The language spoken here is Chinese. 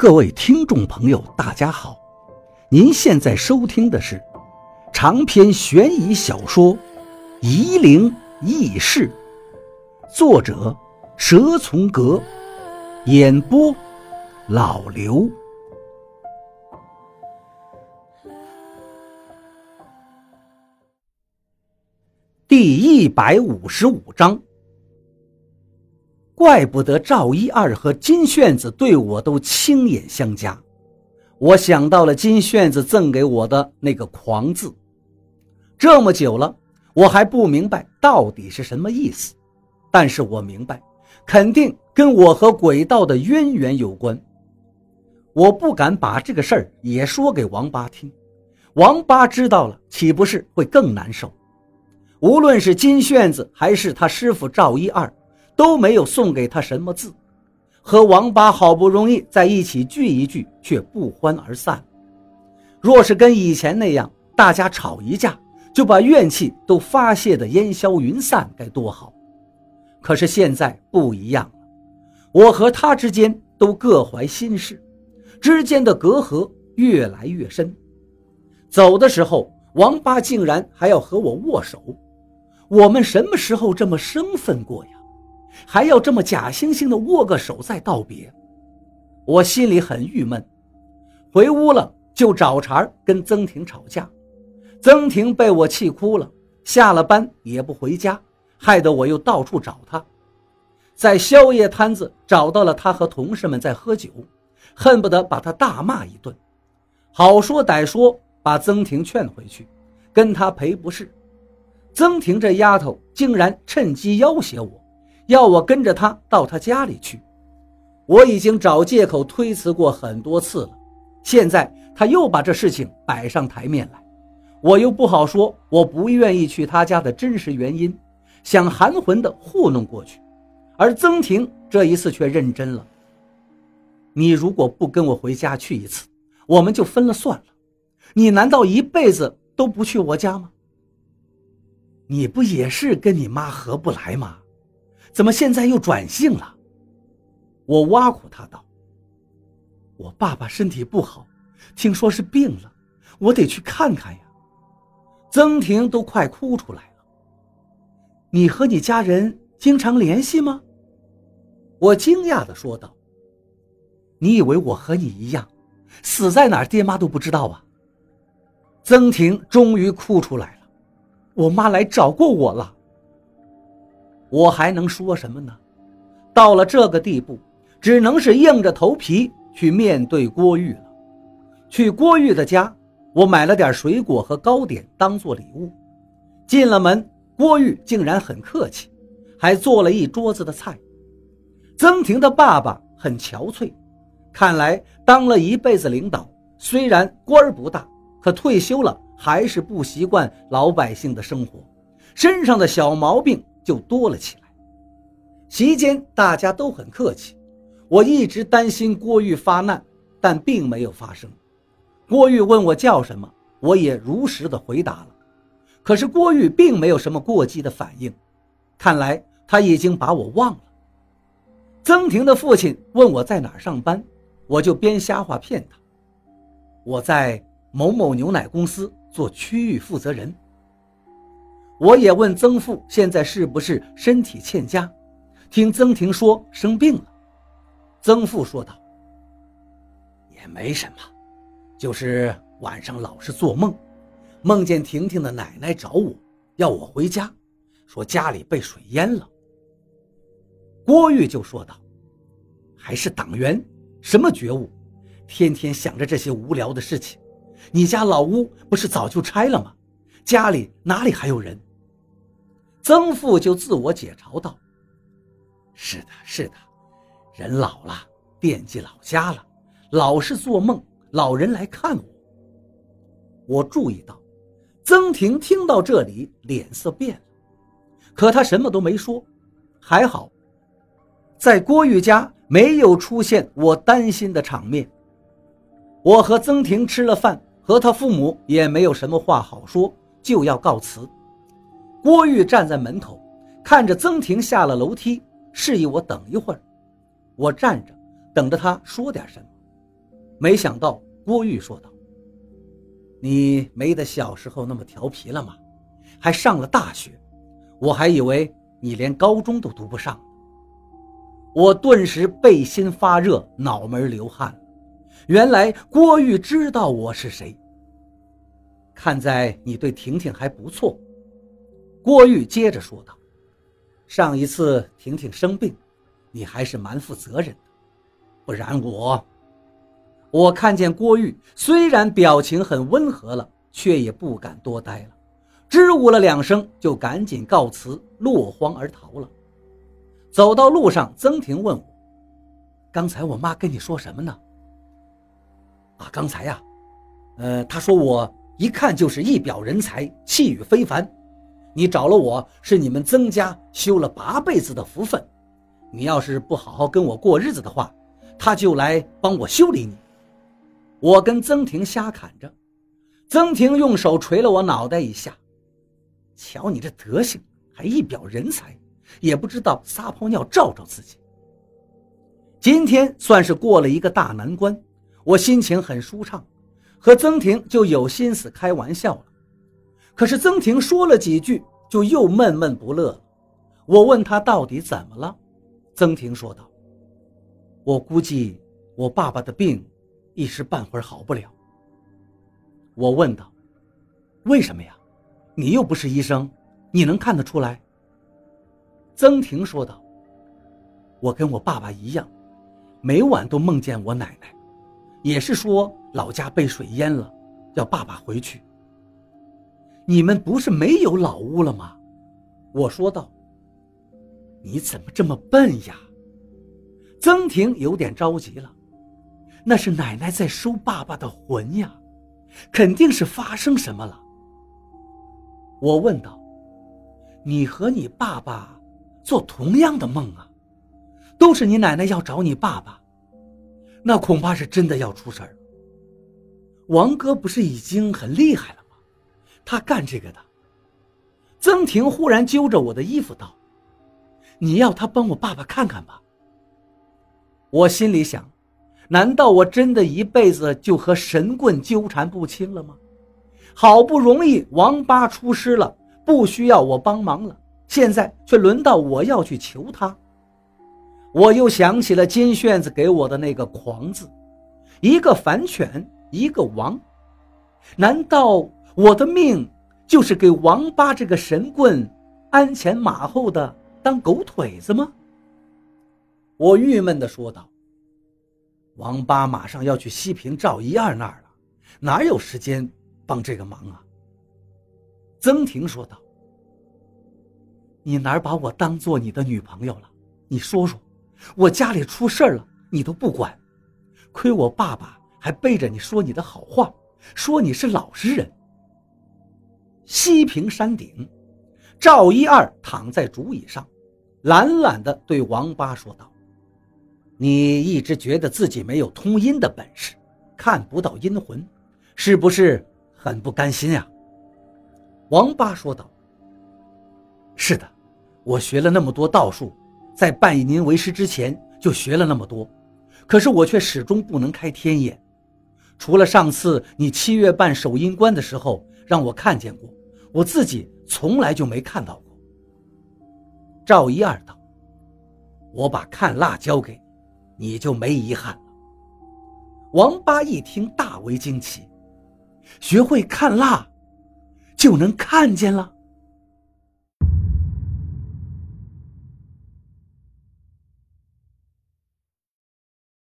各位听众朋友，大家好！您现在收听的是长篇悬疑小说《夷陵轶事》，作者蛇从阁，演播老刘。第一百五十五章。怪不得赵一二和金炫子对我都亲眼相加，我想到了金炫子赠给我的那个“狂”字，这么久了，我还不明白到底是什么意思，但是我明白，肯定跟我和鬼道的渊源有关。我不敢把这个事儿也说给王八听，王八知道了，岂不是会更难受？无论是金炫子还是他师傅赵一二。都没有送给他什么字，和王八好不容易在一起聚一聚，却不欢而散。若是跟以前那样，大家吵一架就把怨气都发泄的烟消云散，该多好！可是现在不一样了，我和他之间都各怀心事，之间的隔阂越来越深。走的时候，王八竟然还要和我握手，我们什么时候这么生分过呀？还要这么假惺惺的握个手再道别，我心里很郁闷。回屋了就找茬跟曾婷吵架，曾婷被我气哭了，下了班也不回家，害得我又到处找她。在宵夜摊子找到了她和同事们在喝酒，恨不得把她大骂一顿。好说歹说把曾婷劝回去，跟她赔不是。曾婷这丫头竟然趁机要挟我。要我跟着他到他家里去，我已经找借口推辞过很多次了，现在他又把这事情摆上台面来，我又不好说我不愿意去他家的真实原因，想含混的糊弄过去，而曾婷这一次却认真了。你如果不跟我回家去一次，我们就分了算了。你难道一辈子都不去我家吗？你不也是跟你妈合不来吗？怎么现在又转性了？我挖苦他道：“我爸爸身体不好，听说是病了，我得去看看呀。”曾婷都快哭出来了。你和你家人经常联系吗？我惊讶的说道：“你以为我和你一样，死在哪儿爹妈都不知道啊？”曾婷终于哭出来了：“我妈来找过我了。”我还能说什么呢？到了这个地步，只能是硬着头皮去面对郭玉了。去郭玉的家，我买了点水果和糕点当做礼物。进了门，郭玉竟然很客气，还做了一桌子的菜。曾婷的爸爸很憔悴，看来当了一辈子领导，虽然官不大，可退休了还是不习惯老百姓的生活，身上的小毛病。就多了起来。席间大家都很客气，我一直担心郭玉发难，但并没有发生。郭玉问我叫什么，我也如实的回答了。可是郭玉并没有什么过激的反应，看来他已经把我忘了。曾婷的父亲问我在哪儿上班，我就编瞎话骗他，我在某某牛奶公司做区域负责人。我也问曾父现在是不是身体欠佳，听曾婷说生病了。曾父说道：“也没什么，就是晚上老是做梦，梦见婷婷的奶奶找我，要我回家，说家里被水淹了。”郭玉就说道：“还是党员，什么觉悟？天天想着这些无聊的事情。你家老屋不是早就拆了吗？家里哪里还有人？”曾父就自我解嘲道：“是的，是的，人老了，惦记老家了，老是做梦，老人来看我。”我注意到，曾婷听到这里脸色变了，可她什么都没说。还好，在郭玉家没有出现我担心的场面。我和曾婷吃了饭，和他父母也没有什么话好说，就要告辞。郭玉站在门口，看着曾婷下了楼梯，示意我等一会儿。我站着等着他说点什么，没想到郭玉说道：“你没得小时候那么调皮了吗？还上了大学，我还以为你连高中都读不上。”我顿时背心发热，脑门流汗。原来郭玉知道我是谁。看在你对婷婷还不错，郭玉接着说道：“上一次婷婷生病，你还是蛮负责任的，不然我……”我看见郭玉虽然表情很温和了，却也不敢多待了，支吾了两声，就赶紧告辞，落荒而逃了。走到路上，曾婷问我：“刚才我妈跟你说什么呢？”啊，刚才呀，呃，她说我一看就是一表人才，气宇非凡。你找了我是你们曾家修了八辈子的福分，你要是不好好跟我过日子的话，他就来帮我修理你。我跟曾婷瞎侃着，曾婷用手捶了我脑袋一下，瞧你这德行，还一表人才。也不知道撒泡尿照照自己。今天算是过了一个大难关，我心情很舒畅，和曾婷就有心思开玩笑了。可是曾婷说了几句，就又闷闷不乐了。我问她到底怎么了，曾婷说道：“我估计我爸爸的病一时半会儿好不了。”我问道：“为什么呀？你又不是医生，你能看得出来？”曾婷说道：“我跟我爸爸一样，每晚都梦见我奶奶，也是说老家被水淹了，要爸爸回去。你们不是没有老屋了吗？”我说道：“你怎么这么笨呀？”曾婷有点着急了：“那是奶奶在收爸爸的魂呀，肯定是发生什么了。”我问道：“你和你爸爸？”做同样的梦啊，都是你奶奶要找你爸爸，那恐怕是真的要出事儿。王哥不是已经很厉害了？他干这个的。曾婷忽然揪着我的衣服道：“你要他帮我爸爸看看吧。”我心里想：难道我真的一辈子就和神棍纠缠不清了吗？好不容易王八出师了，不需要我帮忙了。现在却轮到我要去求他，我又想起了金炫子给我的那个“狂”字，一个反犬，一个王，难道我的命就是给王八这个神棍鞍前马后的当狗腿子吗？我郁闷地说道：“王八马上要去西平赵一二那儿了，哪有时间帮这个忙啊？”曾婷说道。你哪把我当做你的女朋友了？你说说，我家里出事了，你都不管，亏我爸爸还背着你说你的好话，说你是老实人。西平山顶，赵一二躺在竹椅上，懒懒地对王八说道：“你一直觉得自己没有通阴的本事，看不到阴魂，是不是很不甘心呀？”王八说道。是的，我学了那么多道术，在拜您为师之前就学了那么多，可是我却始终不能开天眼。除了上次你七月半守阴关的时候让我看见过，我自己从来就没看到过。赵一二道：“我把看蜡交给你，你就没遗憾了。”王八一听大为惊奇，学会看蜡，就能看见了。